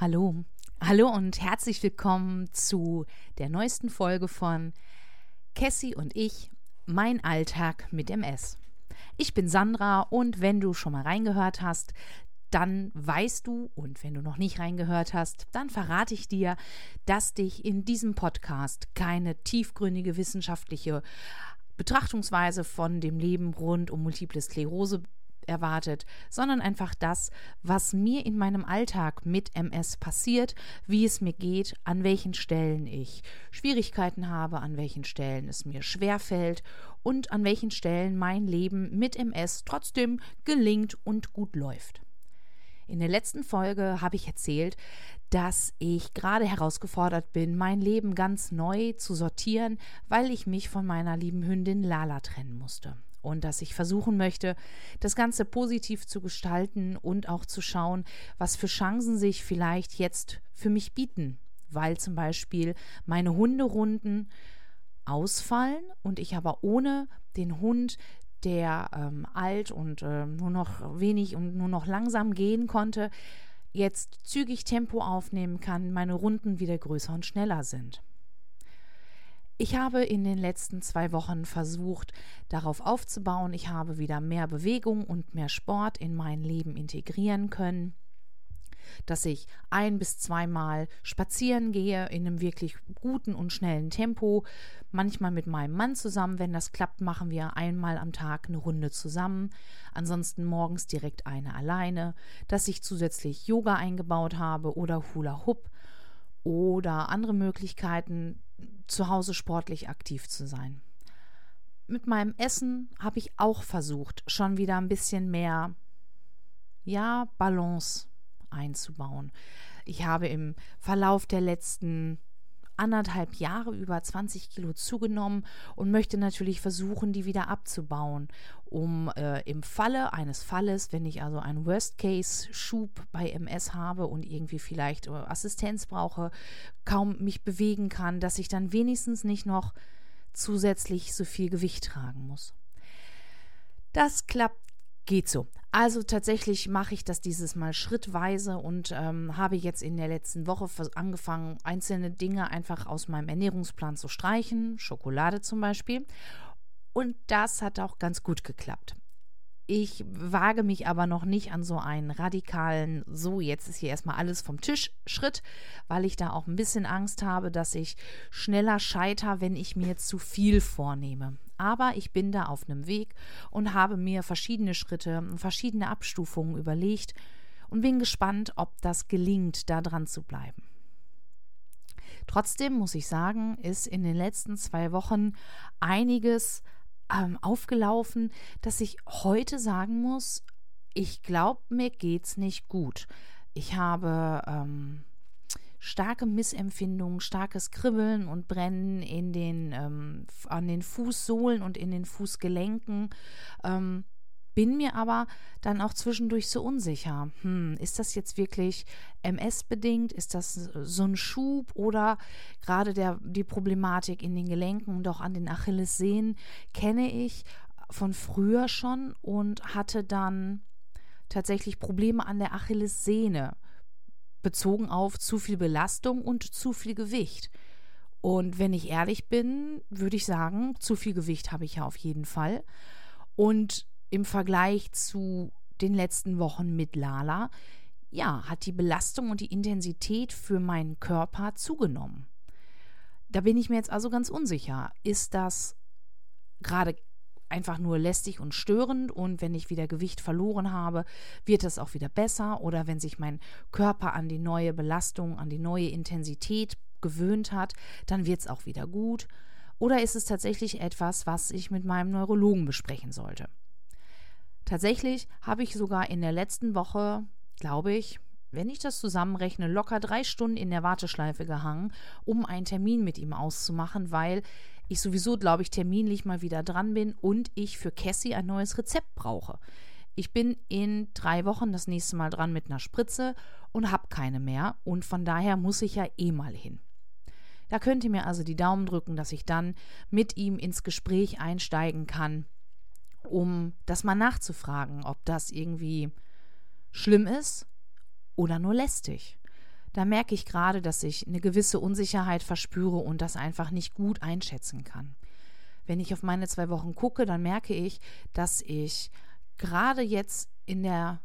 Hallo, hallo und herzlich willkommen zu der neuesten Folge von Cassie und ich, mein Alltag mit MS. Ich bin Sandra und wenn du schon mal reingehört hast, dann weißt du, und wenn du noch nicht reingehört hast, dann verrate ich dir, dass dich in diesem Podcast keine tiefgründige wissenschaftliche Betrachtungsweise von dem Leben rund um multiple Sklerose erwartet, sondern einfach das, was mir in meinem Alltag mit MS passiert, wie es mir geht, an welchen Stellen ich Schwierigkeiten habe, an welchen Stellen es mir schwer fällt und an welchen Stellen mein Leben mit MS trotzdem gelingt und gut läuft. In der letzten Folge habe ich erzählt, dass ich gerade herausgefordert bin, mein Leben ganz neu zu sortieren, weil ich mich von meiner lieben Hündin Lala trennen musste. Und dass ich versuchen möchte, das Ganze positiv zu gestalten und auch zu schauen, was für Chancen sich vielleicht jetzt für mich bieten, weil zum Beispiel meine Hunderunden ausfallen und ich aber ohne den Hund der ähm, alt und äh, nur noch wenig und nur noch langsam gehen konnte, jetzt zügig Tempo aufnehmen kann, meine Runden wieder größer und schneller sind. Ich habe in den letzten zwei Wochen versucht, darauf aufzubauen. Ich habe wieder mehr Bewegung und mehr Sport in mein Leben integrieren können dass ich ein bis zweimal spazieren gehe in einem wirklich guten und schnellen Tempo. Manchmal mit meinem Mann zusammen. Wenn das klappt, machen wir einmal am Tag eine Runde zusammen. Ansonsten morgens direkt eine alleine. Dass ich zusätzlich Yoga eingebaut habe oder Hula Hoop oder andere Möglichkeiten, zu Hause sportlich aktiv zu sein. Mit meinem Essen habe ich auch versucht, schon wieder ein bisschen mehr, ja, Balance einzubauen. Ich habe im Verlauf der letzten anderthalb Jahre über 20 Kilo zugenommen und möchte natürlich versuchen, die wieder abzubauen, um äh, im Falle eines Falles, wenn ich also einen Worst-Case-Schub bei MS habe und irgendwie vielleicht äh, Assistenz brauche, kaum mich bewegen kann, dass ich dann wenigstens nicht noch zusätzlich so viel Gewicht tragen muss. Das klappt geht so. Also tatsächlich mache ich das dieses Mal schrittweise und ähm, habe jetzt in der letzten Woche angefangen, einzelne Dinge einfach aus meinem Ernährungsplan zu streichen, Schokolade zum Beispiel. Und das hat auch ganz gut geklappt. Ich wage mich aber noch nicht an so einen radikalen, so jetzt ist hier erstmal alles vom Tisch Schritt, weil ich da auch ein bisschen Angst habe, dass ich schneller scheiter, wenn ich mir zu viel vornehme. Aber ich bin da auf einem Weg und habe mir verschiedene Schritte, verschiedene Abstufungen überlegt und bin gespannt, ob das gelingt, da dran zu bleiben. Trotzdem muss ich sagen, ist in den letzten zwei Wochen einiges ähm, aufgelaufen, dass ich heute sagen muss, ich glaube, mir geht's nicht gut. Ich habe ähm, starke Missempfindungen, starkes Kribbeln und Brennen in den, ähm, an den Fußsohlen und in den Fußgelenken. Ähm, bin mir aber dann auch zwischendurch so unsicher. Hm, ist das jetzt wirklich MS-bedingt? Ist das so ein Schub oder gerade der, die Problematik in den Gelenken und auch an den Achillessehnen kenne ich von früher schon und hatte dann tatsächlich Probleme an der Achillessehne bezogen auf zu viel Belastung und zu viel Gewicht. Und wenn ich ehrlich bin, würde ich sagen, zu viel Gewicht habe ich ja auf jeden Fall. Und im Vergleich zu den letzten Wochen mit Lala, ja, hat die Belastung und die Intensität für meinen Körper zugenommen. Da bin ich mir jetzt also ganz unsicher. Ist das gerade einfach nur lästig und störend und wenn ich wieder Gewicht verloren habe, wird es auch wieder besser oder wenn sich mein Körper an die neue Belastung, an die neue Intensität gewöhnt hat, dann wird es auch wieder gut. Oder ist es tatsächlich etwas, was ich mit meinem Neurologen besprechen sollte? Tatsächlich habe ich sogar in der letzten Woche, glaube ich, wenn ich das zusammenrechne, locker drei Stunden in der Warteschleife gehangen, um einen Termin mit ihm auszumachen, weil ich sowieso, glaube ich, terminlich mal wieder dran bin und ich für Cassie ein neues Rezept brauche. Ich bin in drei Wochen das nächste Mal dran mit einer Spritze und habe keine mehr und von daher muss ich ja eh mal hin. Da könnt ihr mir also die Daumen drücken, dass ich dann mit ihm ins Gespräch einsteigen kann um das mal nachzufragen, ob das irgendwie schlimm ist oder nur lästig. da merke ich gerade, dass ich eine gewisse Unsicherheit verspüre und das einfach nicht gut einschätzen kann. Wenn ich auf meine zwei Wochen gucke, dann merke ich, dass ich gerade jetzt in der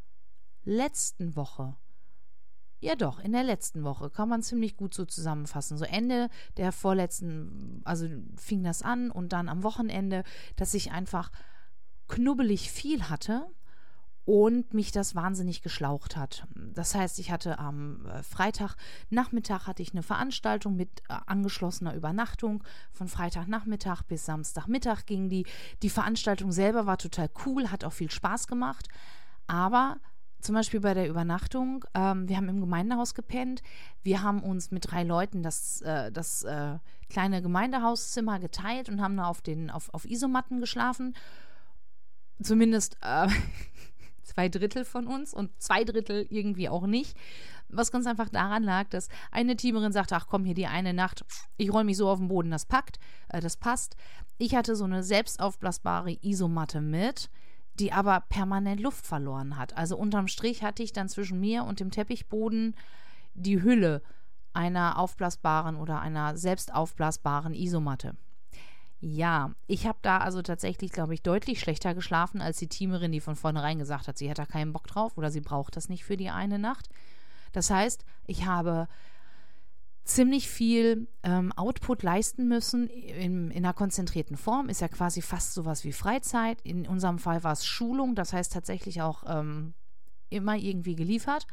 letzten Woche ja, doch, in der letzten Woche kann man ziemlich gut so zusammenfassen. So Ende der vorletzten, also fing das an und dann am Wochenende, dass ich einfach knubbelig viel hatte und mich das wahnsinnig geschlaucht hat. Das heißt, ich hatte am äh, Freitagnachmittag hatte ich eine Veranstaltung mit äh, angeschlossener Übernachtung. Von Freitagnachmittag bis Samstagmittag ging die. Die Veranstaltung selber war total cool, hat auch viel Spaß gemacht. Aber zum Beispiel bei der Übernachtung, ähm, wir haben im Gemeindehaus gepennt. Wir haben uns mit drei Leuten das, äh, das äh, kleine Gemeindehauszimmer geteilt und haben da auf, den, auf, auf Isomatten geschlafen. Zumindest äh, zwei Drittel von uns und zwei Drittel irgendwie auch nicht. Was ganz einfach daran lag, dass eine Teamerin sagte, ach komm, hier die eine Nacht, ich roll mich so auf den Boden, das packt, äh, das passt. Ich hatte so eine selbstaufblasbare Isomatte mit die aber permanent Luft verloren hat. Also unterm Strich hatte ich dann zwischen mir und dem Teppichboden die Hülle einer aufblasbaren oder einer selbst aufblasbaren Isomatte. Ja, ich habe da also tatsächlich, glaube ich, deutlich schlechter geschlafen als die Teamerin, die von vornherein gesagt hat, sie hätte da keinen Bock drauf oder sie braucht das nicht für die eine Nacht. Das heißt, ich habe ziemlich viel ähm, Output leisten müssen in, in einer konzentrierten Form. Ist ja quasi fast sowas wie Freizeit. In unserem Fall war es Schulung, das heißt tatsächlich auch ähm, immer irgendwie geliefert.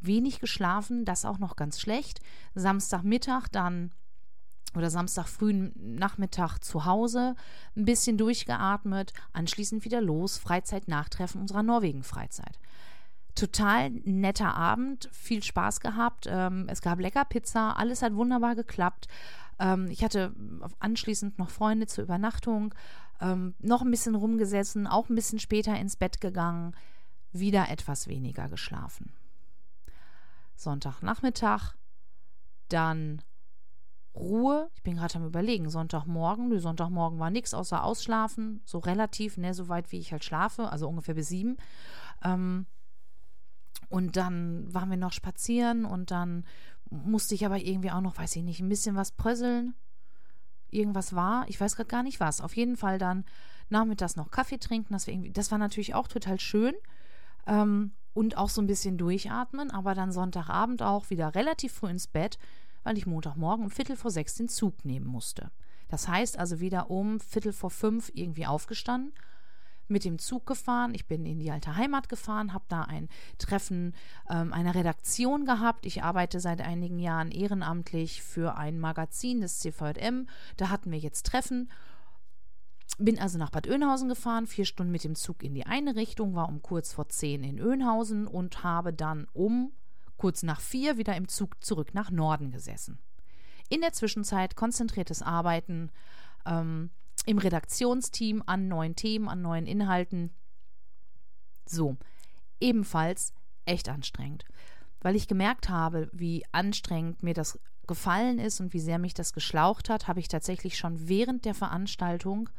Wenig geschlafen, das auch noch ganz schlecht. Samstagmittag dann oder Samstag frühen Nachmittag zu Hause, ein bisschen durchgeatmet, anschließend wieder los, Freizeit nachtreffen unserer Norwegen-Freizeit total netter Abend, viel Spaß gehabt. Ähm, es gab lecker Pizza, alles hat wunderbar geklappt. Ähm, ich hatte anschließend noch Freunde zur Übernachtung, ähm, noch ein bisschen rumgesessen, auch ein bisschen später ins Bett gegangen, wieder etwas weniger geschlafen. Sonntagnachmittag, dann Ruhe. Ich bin gerade am Überlegen. Sonntagmorgen, nö, Sonntagmorgen war nichts außer Ausschlafen, so relativ, ne, so weit wie ich halt schlafe, also ungefähr bis sieben. Ähm, und dann waren wir noch spazieren und dann musste ich aber irgendwie auch noch, weiß ich nicht, ein bisschen was prösseln. Irgendwas war, ich weiß gerade gar nicht was. Auf jeden Fall dann nachmittags noch Kaffee trinken. Das war, irgendwie, das war natürlich auch total schön. Ähm, und auch so ein bisschen durchatmen, aber dann Sonntagabend auch wieder relativ früh ins Bett, weil ich Montagmorgen um Viertel vor sechs den Zug nehmen musste. Das heißt also wieder um Viertel vor fünf irgendwie aufgestanden mit dem Zug gefahren. Ich bin in die alte Heimat gefahren, habe da ein Treffen ähm, einer Redaktion gehabt. Ich arbeite seit einigen Jahren ehrenamtlich für ein Magazin des CVM. Da hatten wir jetzt Treffen. Bin also nach Bad Oeynhausen gefahren, vier Stunden mit dem Zug in die eine Richtung, war um kurz vor zehn in Oeynhausen und habe dann um kurz nach vier wieder im Zug zurück nach Norden gesessen. In der Zwischenzeit konzentriertes Arbeiten, ähm, im Redaktionsteam an neuen Themen, an neuen Inhalten. So, ebenfalls echt anstrengend, weil ich gemerkt habe, wie anstrengend mir das gefallen ist und wie sehr mich das geschlaucht hat, habe ich tatsächlich schon während der Veranstaltung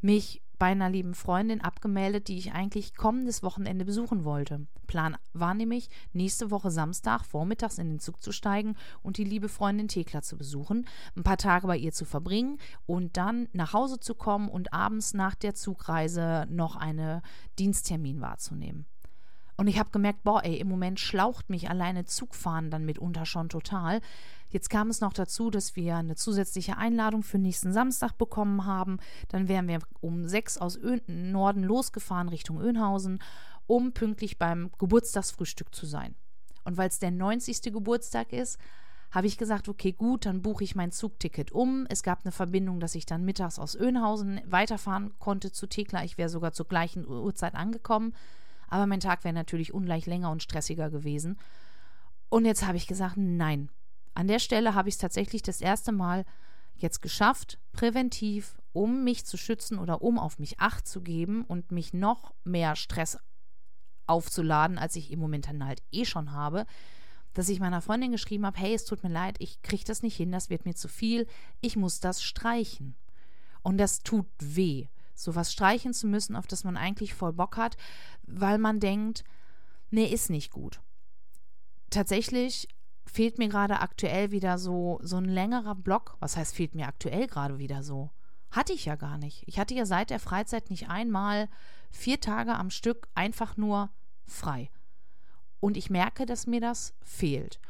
mich bei einer lieben Freundin abgemeldet, die ich eigentlich kommendes Wochenende besuchen wollte. Plan war nämlich, nächste Woche Samstag vormittags in den Zug zu steigen und die liebe Freundin Thekla zu besuchen, ein paar Tage bei ihr zu verbringen und dann nach Hause zu kommen und abends nach der Zugreise noch einen Diensttermin wahrzunehmen. Und ich habe gemerkt, boah, ey, im Moment schlaucht mich alleine Zugfahren dann mitunter schon total. Jetzt kam es noch dazu, dass wir eine zusätzliche Einladung für nächsten Samstag bekommen haben. Dann wären wir um sechs aus Ö Norden losgefahren Richtung Önhausen, um pünktlich beim Geburtstagsfrühstück zu sein. Und weil es der 90. Geburtstag ist, habe ich gesagt, okay, gut, dann buche ich mein Zugticket um. Es gab eine Verbindung, dass ich dann mittags aus Önhausen weiterfahren konnte zu Thekla. Ich wäre sogar zur gleichen Uhrzeit angekommen. Aber mein Tag wäre natürlich ungleich länger und stressiger gewesen. Und jetzt habe ich gesagt, nein. An der Stelle habe ich es tatsächlich das erste Mal jetzt geschafft, präventiv, um mich zu schützen oder um auf mich Acht zu geben und mich noch mehr Stress aufzuladen, als ich im Moment dann halt eh schon habe, dass ich meiner Freundin geschrieben habe, hey, es tut mir leid, ich kriege das nicht hin, das wird mir zu viel, ich muss das streichen. Und das tut weh sowas streichen zu müssen, auf das man eigentlich voll Bock hat, weil man denkt, nee, ist nicht gut. Tatsächlich fehlt mir gerade aktuell wieder so, so ein längerer Block. Was heißt, fehlt mir aktuell gerade wieder so? Hatte ich ja gar nicht. Ich hatte ja seit der Freizeit nicht einmal vier Tage am Stück einfach nur frei. Und ich merke, dass mir das fehlt.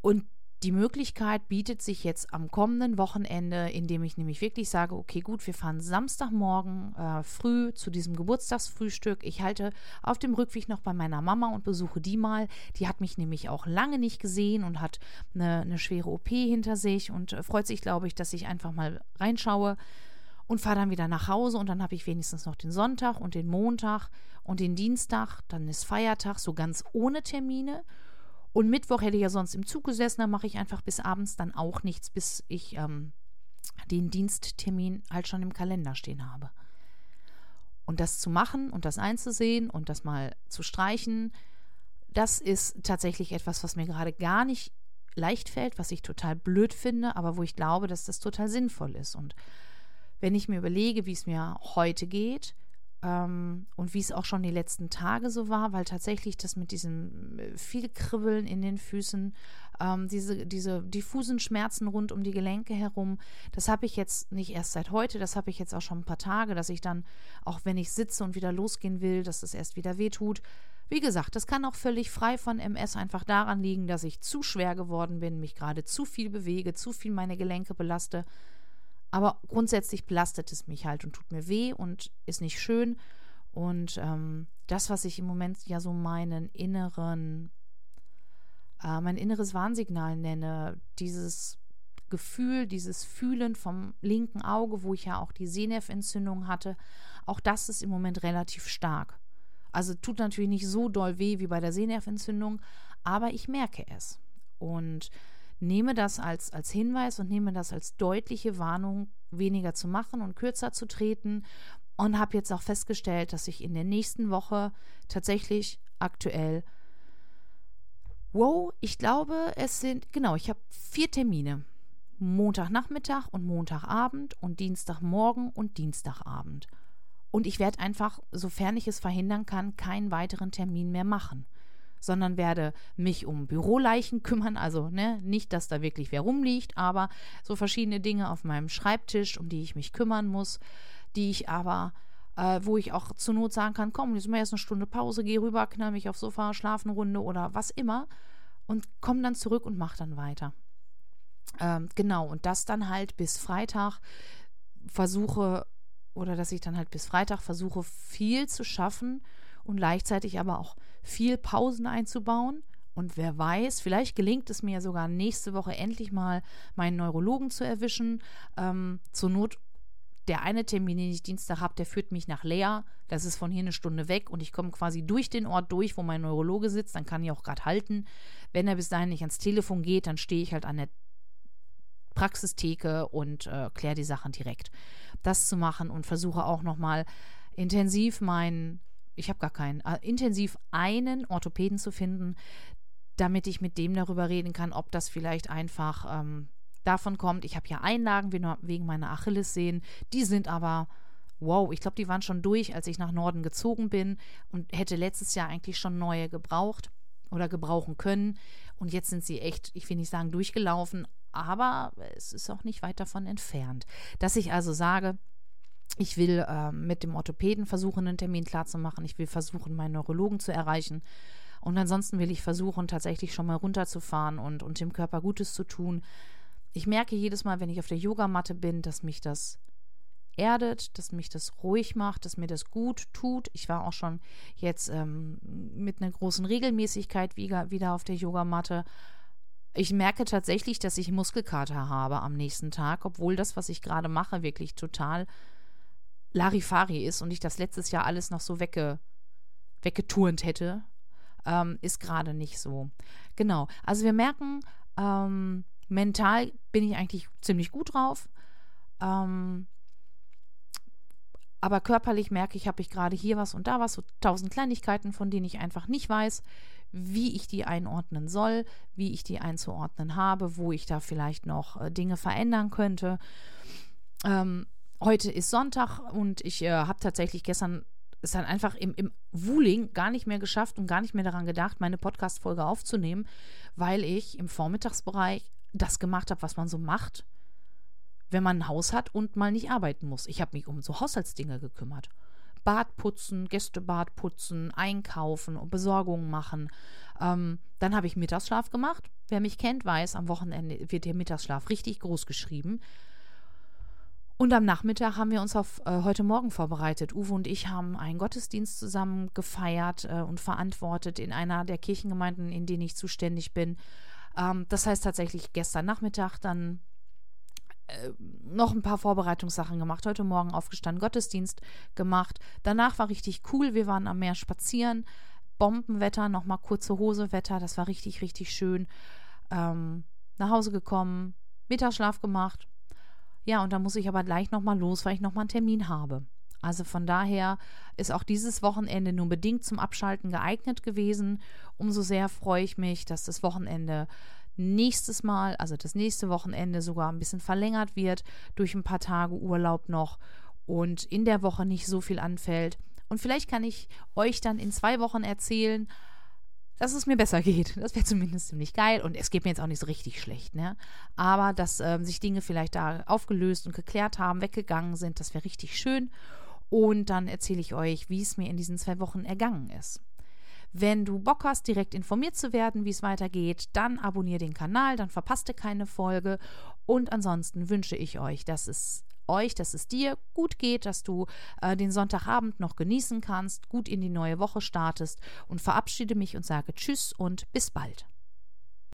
Und die Möglichkeit bietet sich jetzt am kommenden Wochenende, indem ich nämlich wirklich sage, okay, gut, wir fahren Samstagmorgen äh, früh zu diesem Geburtstagsfrühstück. Ich halte auf dem Rückweg noch bei meiner Mama und besuche die mal. Die hat mich nämlich auch lange nicht gesehen und hat eine, eine schwere OP hinter sich und äh, freut sich, glaube ich, dass ich einfach mal reinschaue und fahre dann wieder nach Hause und dann habe ich wenigstens noch den Sonntag und den Montag und den Dienstag. Dann ist Feiertag, so ganz ohne Termine. Und Mittwoch hätte ich ja sonst im Zug gesessen, da mache ich einfach bis abends dann auch nichts, bis ich ähm, den Diensttermin halt schon im Kalender stehen habe. Und das zu machen und das einzusehen und das mal zu streichen, das ist tatsächlich etwas, was mir gerade gar nicht leicht fällt, was ich total blöd finde, aber wo ich glaube, dass das total sinnvoll ist. Und wenn ich mir überlege, wie es mir heute geht, ähm, und wie es auch schon die letzten Tage so war, weil tatsächlich das mit diesem äh, viel Kribbeln in den Füßen, ähm, diese, diese diffusen Schmerzen rund um die Gelenke herum, das habe ich jetzt nicht erst seit heute, das habe ich jetzt auch schon ein paar Tage, dass ich dann, auch wenn ich sitze und wieder losgehen will, dass das erst wieder wehtut. Wie gesagt, das kann auch völlig frei von MS einfach daran liegen, dass ich zu schwer geworden bin, mich gerade zu viel bewege, zu viel meine Gelenke belaste. Aber grundsätzlich belastet es mich halt und tut mir weh und ist nicht schön. Und ähm, das, was ich im Moment ja so meinen inneren, äh, mein inneres Warnsignal nenne, dieses Gefühl, dieses Fühlen vom linken Auge, wo ich ja auch die Sehnerventzündung hatte, auch das ist im Moment relativ stark. Also tut natürlich nicht so doll weh wie bei der Sehnerventzündung, aber ich merke es. Und nehme das als, als Hinweis und nehme das als deutliche Warnung, weniger zu machen und kürzer zu treten. Und habe jetzt auch festgestellt, dass ich in der nächsten Woche tatsächlich aktuell, wow, ich glaube, es sind, genau, ich habe vier Termine. Montagnachmittag und Montagabend und Dienstagmorgen und Dienstagabend. Und ich werde einfach, sofern ich es verhindern kann, keinen weiteren Termin mehr machen sondern werde mich um Büroleichen kümmern. Also ne, nicht, dass da wirklich wer rumliegt, aber so verschiedene Dinge auf meinem Schreibtisch, um die ich mich kümmern muss, die ich aber, äh, wo ich auch zur Not sagen kann, komm, jetzt mal erst eine Stunde Pause, geh rüber, knall mich aufs Sofa, schlafen Runde oder was immer und komm dann zurück und mach dann weiter. Ähm, genau, und das dann halt bis Freitag versuche, oder dass ich dann halt bis Freitag versuche, viel zu schaffen und gleichzeitig aber auch viel Pausen einzubauen. Und wer weiß, vielleicht gelingt es mir sogar nächste Woche endlich mal meinen Neurologen zu erwischen. Ähm, zur Not der eine Termin, den ich Dienstag habe, der führt mich nach Leer. Das ist von hier eine Stunde weg und ich komme quasi durch den Ort durch, wo mein Neurologe sitzt. Dann kann ich auch gerade halten. Wenn er bis dahin nicht ans Telefon geht, dann stehe ich halt an der Praxistheke und äh, kläre die Sachen direkt. Das zu machen und versuche auch nochmal intensiv meinen ich habe gar keinen, äh, intensiv einen Orthopäden zu finden, damit ich mit dem darüber reden kann, ob das vielleicht einfach ähm, davon kommt. Ich habe ja Einlagen wegen meiner Achillessehnen, die sind aber, wow, ich glaube, die waren schon durch, als ich nach Norden gezogen bin und hätte letztes Jahr eigentlich schon neue gebraucht oder gebrauchen können. Und jetzt sind sie echt, ich will nicht sagen durchgelaufen, aber es ist auch nicht weit davon entfernt. Dass ich also sage, ich will äh, mit dem Orthopäden versuchen, einen Termin klarzumachen. Ich will versuchen, meinen Neurologen zu erreichen. Und ansonsten will ich versuchen, tatsächlich schon mal runterzufahren und, und dem Körper Gutes zu tun. Ich merke jedes Mal, wenn ich auf der Yogamatte bin, dass mich das erdet, dass mich das ruhig macht, dass mir das gut tut. Ich war auch schon jetzt ähm, mit einer großen Regelmäßigkeit wieder, wieder auf der Yogamatte. Ich merke tatsächlich, dass ich Muskelkater habe am nächsten Tag, obwohl das, was ich gerade mache, wirklich total Larifari ist und ich das letztes Jahr alles noch so wegge, weggeturnt hätte, ähm, ist gerade nicht so. Genau. Also wir merken, ähm, mental bin ich eigentlich ziemlich gut drauf. Ähm, aber körperlich merke ich, habe ich gerade hier was und da was, so tausend Kleinigkeiten, von denen ich einfach nicht weiß, wie ich die einordnen soll, wie ich die einzuordnen habe, wo ich da vielleicht noch äh, Dinge verändern könnte. Ähm, heute ist Sonntag und ich äh, habe tatsächlich gestern es dann einfach im, im Wuling gar nicht mehr geschafft und gar nicht mehr daran gedacht, meine Podcast-Folge aufzunehmen, weil ich im Vormittagsbereich das gemacht habe, was man so macht, wenn man ein Haus hat und mal nicht arbeiten muss. Ich habe mich um so Haushaltsdinge gekümmert. Bad putzen, Gästebad putzen, einkaufen und Besorgungen machen. Ähm, dann habe ich Mittagsschlaf gemacht. Wer mich kennt, weiß, am Wochenende wird der Mittagsschlaf richtig groß geschrieben. Und am Nachmittag haben wir uns auf äh, heute Morgen vorbereitet. Uwe und ich haben einen Gottesdienst zusammen gefeiert äh, und verantwortet in einer der Kirchengemeinden, in denen ich zuständig bin. Ähm, das heißt tatsächlich gestern Nachmittag dann äh, noch ein paar Vorbereitungssachen gemacht. Heute Morgen aufgestanden, Gottesdienst gemacht. Danach war richtig cool. Wir waren am Meer spazieren. Bombenwetter, nochmal kurze Hosewetter. Das war richtig, richtig schön. Ähm, nach Hause gekommen, Mittagsschlaf gemacht, ja, und dann muss ich aber gleich nochmal los, weil ich nochmal einen Termin habe. Also von daher ist auch dieses Wochenende nur bedingt zum Abschalten geeignet gewesen. Umso sehr freue ich mich, dass das Wochenende nächstes Mal, also das nächste Wochenende sogar ein bisschen verlängert wird durch ein paar Tage Urlaub noch und in der Woche nicht so viel anfällt. Und vielleicht kann ich euch dann in zwei Wochen erzählen, dass es mir besser geht. Das wäre zumindest ziemlich geil. Und es geht mir jetzt auch nicht so richtig schlecht, ne? Aber dass ähm, sich Dinge vielleicht da aufgelöst und geklärt haben, weggegangen sind, das wäre richtig schön. Und dann erzähle ich euch, wie es mir in diesen zwei Wochen ergangen ist. Wenn du Bock hast, direkt informiert zu werden, wie es weitergeht, dann abonniere den Kanal, dann verpasst ihr keine Folge. Und ansonsten wünsche ich euch, dass es euch, dass es dir gut geht, dass du äh, den Sonntagabend noch genießen kannst, gut in die neue Woche startest und verabschiede mich und sage Tschüss und bis bald.